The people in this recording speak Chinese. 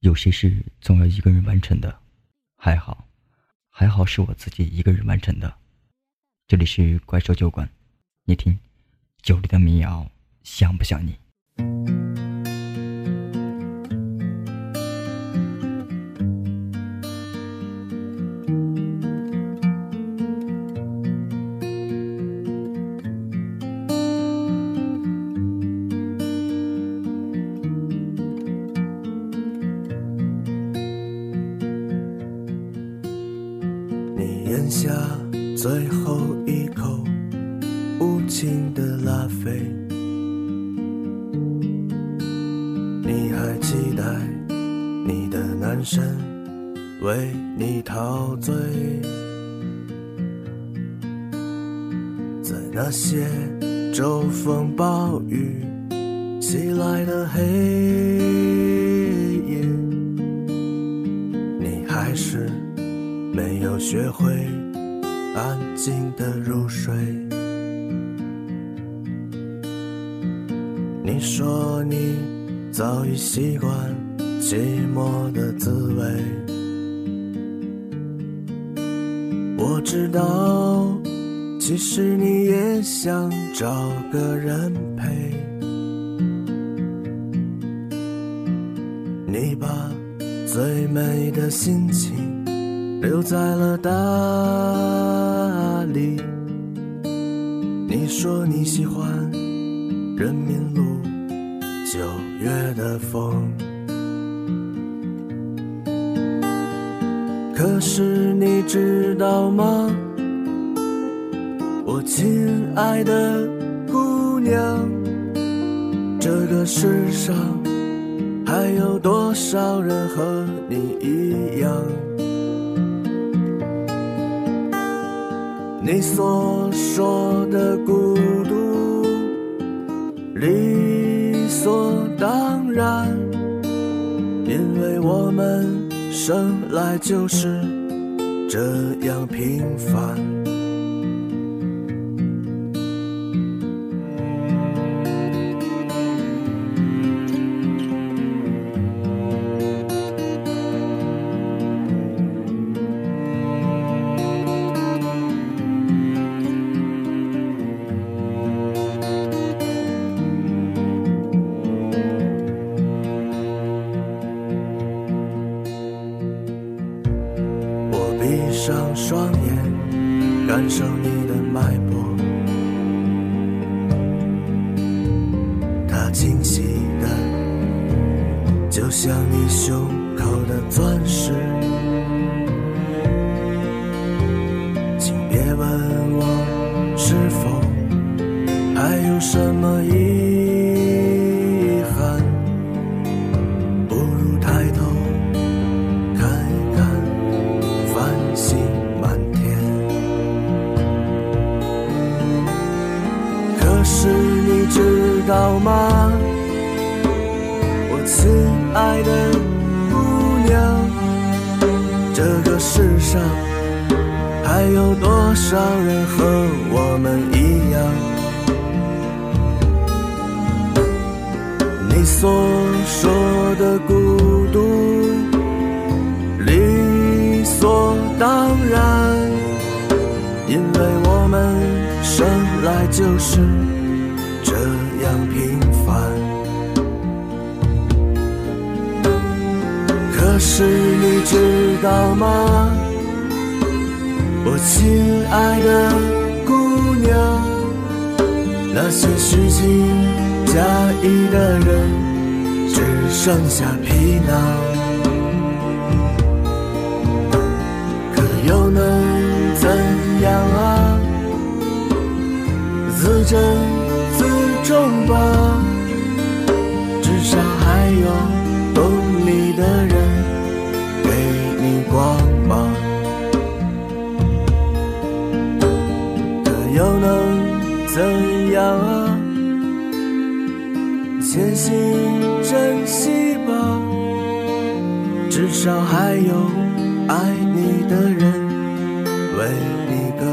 有些事总要一个人完成的，还好，还好是我自己一个人完成的。这里是怪兽酒馆，你听，酒里的民谣像不像你？咽下最后一口无情的拉菲，你还期待你的男神为你陶醉，在那些骤风暴雨袭来的黑夜，你还是。没有学会安静的入睡。你说你早已习惯寂寞的滋味。我知道，其实你也想找个人陪。你把最美的心情。留在了大理。你说你喜欢人民路九月的风，可是你知道吗，我亲爱的姑娘，这个世上还有多少人和你一样？你所说的孤独，理所当然，因为我们生来就是这样平凡。上双眼，感受你的脉搏，它清晰的，就像你胸口的钻石。请别问我是否还有什么意义。是你知道吗，我亲爱的姑娘，这个世上还有多少人和我们一样？你所说的孤独，理所当然，因为我们生来就是。平凡，可是你知道吗，我亲爱的姑娘，那些虚情假意的人，只剩下皮囊，且行珍惜吧，至少还有爱你的人为你歌。